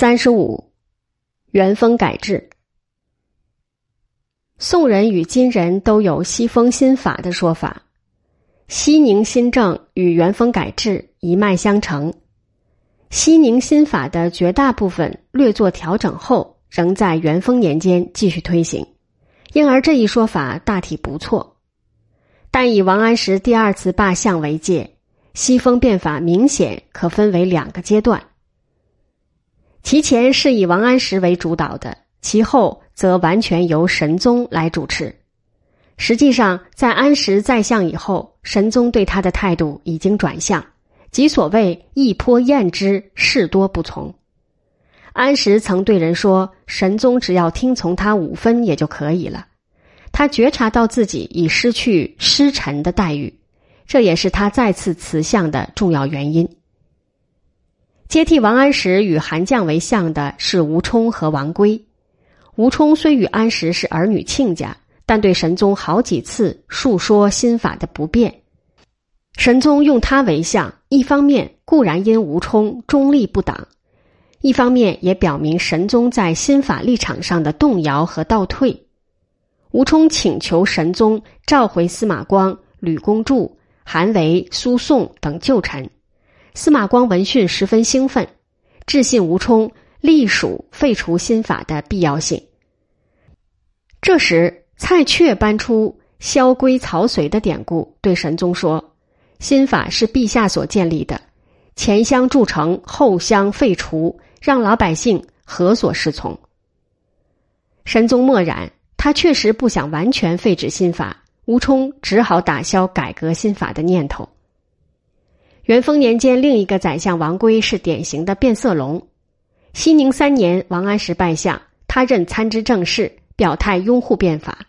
三十五，元丰改制。宋人与金人都有西风新法的说法，西宁新政与元丰改制一脉相承。西宁新法的绝大部分略作调整后，仍在元丰年间继续推行，因而这一说法大体不错。但以王安石第二次罢相为界，西风变法明显可分为两个阶段。其前是以王安石为主导的，其后则完全由神宗来主持。实际上，在安石在相以后，神宗对他的态度已经转向，即所谓“一颇厌之，事多不从”。安石曾对人说：“神宗只要听从他五分也就可以了。”他觉察到自己已失去师臣的待遇，这也是他再次辞相的重要原因。接替王安石与韩绛为相的是吴充和王圭。吴充虽与安石是儿女亲家，但对神宗好几次述说新法的不便。神宗用他为相，一方面固然因吴充中立不党，一方面也表明神宗在新法立场上的动摇和倒退。吴充请求神宗召回司马光、吕公著、韩维、苏颂等旧臣。司马光闻讯十分兴奋，致信吴充，隶属废除新法的必要性。这时，蔡确搬出“萧规曹随”的典故，对神宗说：“新法是陛下所建立的，前相筑成，后相废除，让老百姓何所适从？”神宗默然，他确实不想完全废止新法，吴充只好打消改革新法的念头。元丰年间，另一个宰相王圭是典型的变色龙。熙宁三年，王安石拜相，他任参知政事，表态拥护变法。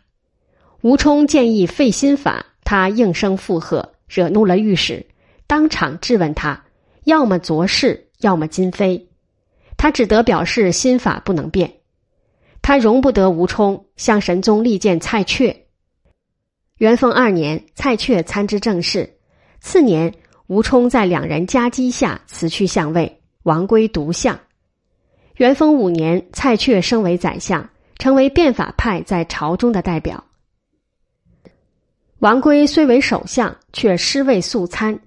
吴充建议废新法，他应声附和，惹怒了御史，当场质问他：要么昨是，要么今非。他只得表示新法不能变。他容不得吴充，向神宗力荐蔡确。元丰二年，蔡确参知政事，次年。吴充在两人夹击下辞去相位，王圭独相。元丰五年，蔡确升为宰相，成为变法派在朝中的代表。王圭虽为首相，却失位素参，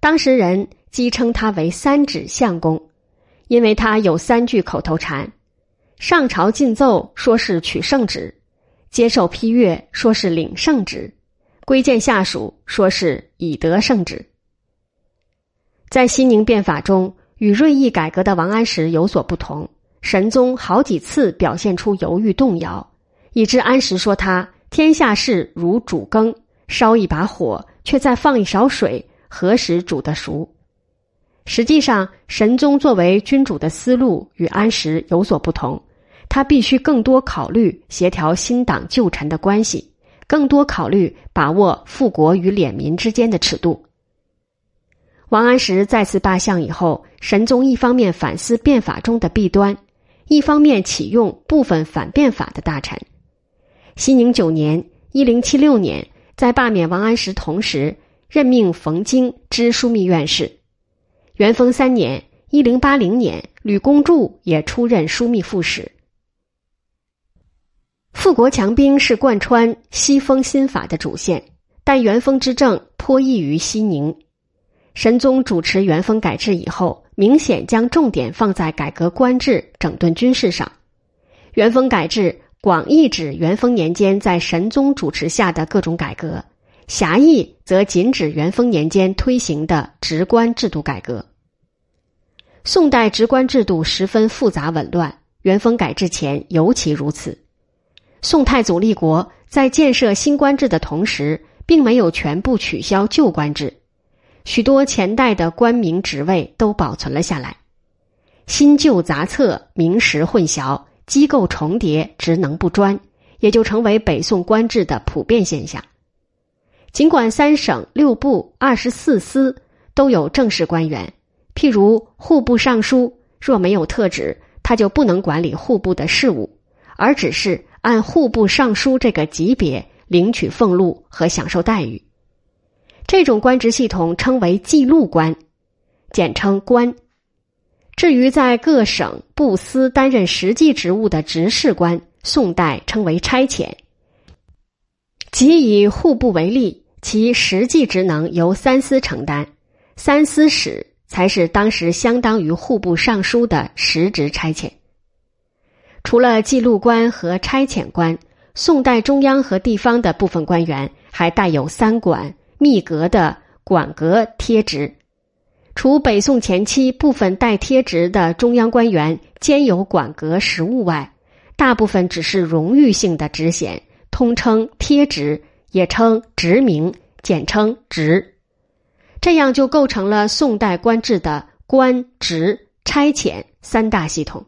当时人讥称他为“三指相公”，因为他有三句口头禅：上朝进奏说是取圣旨，接受批阅说是领圣旨，归见下属说是以得圣旨。在西宁变法中，与锐意改革的王安石有所不同。神宗好几次表现出犹豫动摇，以致安石说他天下事如煮羹，烧一把火，却再放一勺水，何时煮得熟？实际上，神宗作为君主的思路与安石有所不同，他必须更多考虑协调新党旧臣的关系，更多考虑把握富国与敛民之间的尺度。王安石再次罢相以后，神宗一方面反思变法中的弊端，一方面启用部分反变法的大臣。熙宁九年（一零七六年），在罢免王安石同时，任命冯京知枢密院事。元丰三年（一零八零年），吕公著也出任枢密副使。富国强兵是贯穿西风新法的主线，但元丰之政颇异于熙宁。神宗主持元丰改制以后，明显将重点放在改革官制、整顿军事上。元丰改制广义指元丰年间在神宗主持下的各种改革，狭义则仅指元丰年间推行的职官制度改革。宋代职官制度十分复杂紊乱，元丰改制前尤其如此。宋太祖立国在建设新官制的同时，并没有全部取消旧官制。许多前代的官名职位都保存了下来，新旧杂册、名实混淆、机构重叠、职能不专，也就成为北宋官制的普遍现象。尽管三省六部二十四司都有正式官员，譬如户部尚书，若没有特旨，他就不能管理户部的事务，而只是按户部尚书这个级别领取俸禄和享受待遇。这种官职系统称为记录官，简称官。至于在各省部司担任实际职务的执事官，宋代称为差遣。即以户部为例，其实际职能由三司承担，三司使才是当时相当于户部尚书的实职差遣。除了记录官和差遣官，宋代中央和地方的部分官员还带有三管、密阁的管阁贴职。除北宋前期部分带贴职的中央官员兼有管阁实务外，大部分只是荣誉性的职衔，通称贴职，也称职名，简称职。这样就构成了宋代官制的官职差遣三大系统。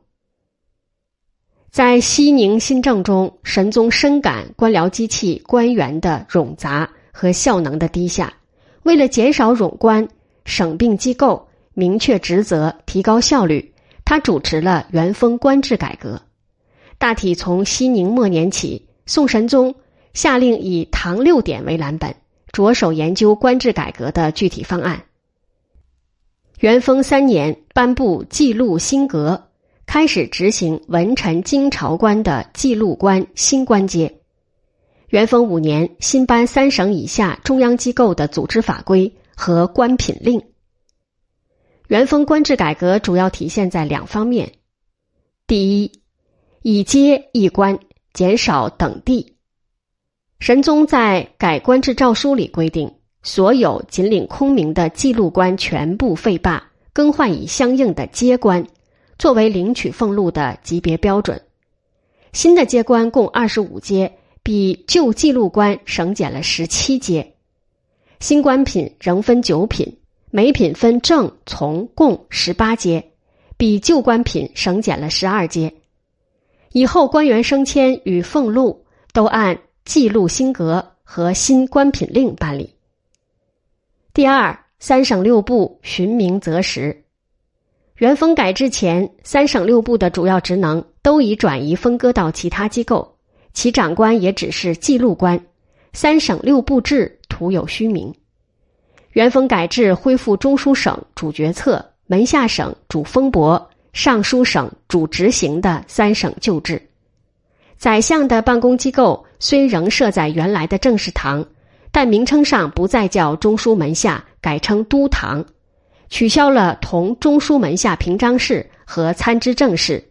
在西宁新政中，神宗深感官僚机器官员的冗杂和效能的低下，为了减少冗官。省并机构，明确职责，提高效率。他主持了元丰官制改革，大体从熙宁末年起，宋神宗下令以唐六典为蓝本，着手研究官制改革的具体方案。元丰三年颁布记录新格，开始执行文臣京朝官的记录官新官阶。元丰五年新颁三省以下中央机构的组织法规。和官品令，元丰官制改革主要体现在两方面：第一，以阶易官，减少等地。神宗在改官制诏书里规定，所有仅领空名的记录官全部废罢，更换以相应的阶官，作为领取俸禄的级别标准。新的阶官共二十五阶，比旧记录官省减了十七阶。新官品仍分九品，每品分正、从、贡十八阶，比旧官品省减了十二阶。以后官员升迁与俸禄都按记录新格和新官品令办理。第二，三省六部寻名择实。元丰改制前，三省六部的主要职能都已转移分割到其他机构，其长官也只是记录官。三省六部制。徒有虚名。元丰改制，恢复中书省主决策、门下省主封驳、尚书省主执行的三省旧制。宰相的办公机构虽仍设在原来的政事堂，但名称上不再叫中书门下，改称都堂，取消了同中书门下平章事和参知政事，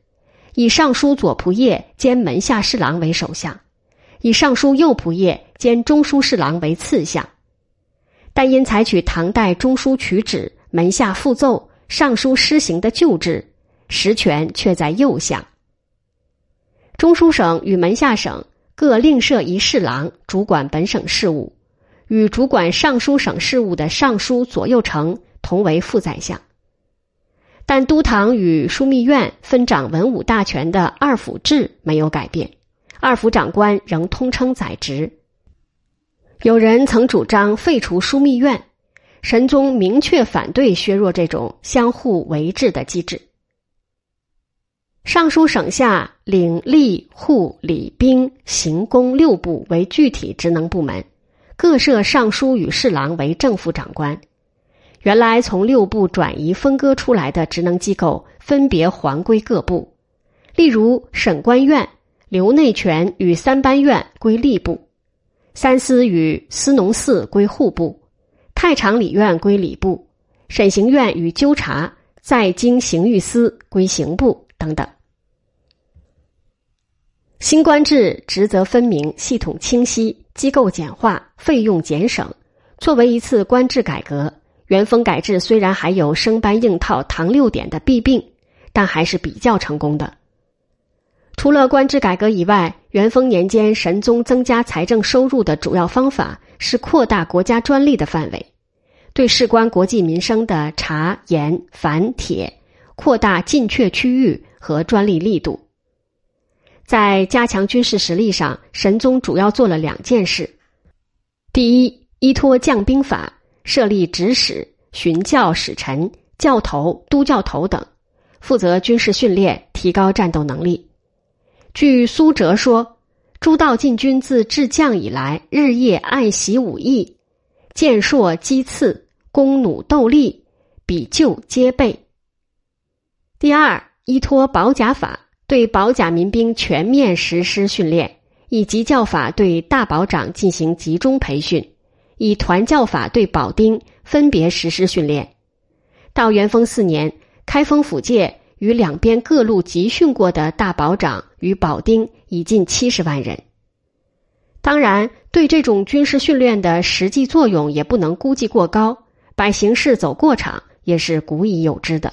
以尚书左仆射兼门下侍郎为首相。以尚书右仆射兼中书侍郎为次相，但因采取唐代中书取旨、门下复奏、尚书施行的旧制，实权却在右相。中书省与门下省各另设一侍郎，主管本省事务，与主管尚书省事务的尚书左右丞同为副宰相。但都堂与枢密院分掌文武大权的二府制没有改变。二府长官仍通称宰职。有人曾主张废除枢密院，神宗明确反对削弱这种相互维制的机制。尚书省下领吏、户、礼、兵、刑、工六部为具体职能部门，各设尚书与侍郎为正副长官。原来从六部转移分割出来的职能机构，分别还归各部，例如审官院。留内权与三班院归吏部，三司与司农司归户部，太常礼院归礼部，审刑院与纠察在京刑狱司归刑部等等。新官制职责分明，系统清晰，机构简化，费用减省。作为一次官制改革，元丰改制虽然还有生搬硬套唐六典的弊病，但还是比较成功的。除了官制改革以外，元丰年间神宗增加财政收入的主要方法是扩大国家专利的范围，对事关国计民生的茶、盐、矾、铁扩大禁却区域和专利力度。在加强军事实力上，神宗主要做了两件事：第一，依托将兵法，设立指使、巡教使臣、教头、都教头等，负责军事训练，提高战斗能力。据苏辙说，朱道进军自治将以来，日夜暗习武艺，剑硕击刺，弓弩斗力，比旧皆备。第二，依托保甲法，对保甲民兵全面实施训练，以及教法对大保长进行集中培训，以团教法对保丁分别实施训练。到元丰四年，开封府界与两边各路集训过的大保长与保丁已近七十万人。当然，对这种军事训练的实际作用也不能估计过高，摆形式走过场也是古已有之的。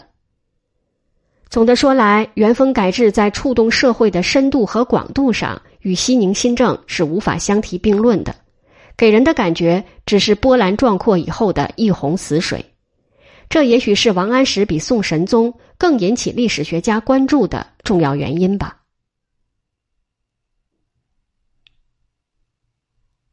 总的说来，元丰改制在触动社会的深度和广度上，与西宁新政是无法相提并论的，给人的感觉只是波澜壮阔以后的一泓死水。这也许是王安石比宋神宗更引起历史学家关注的重要原因吧。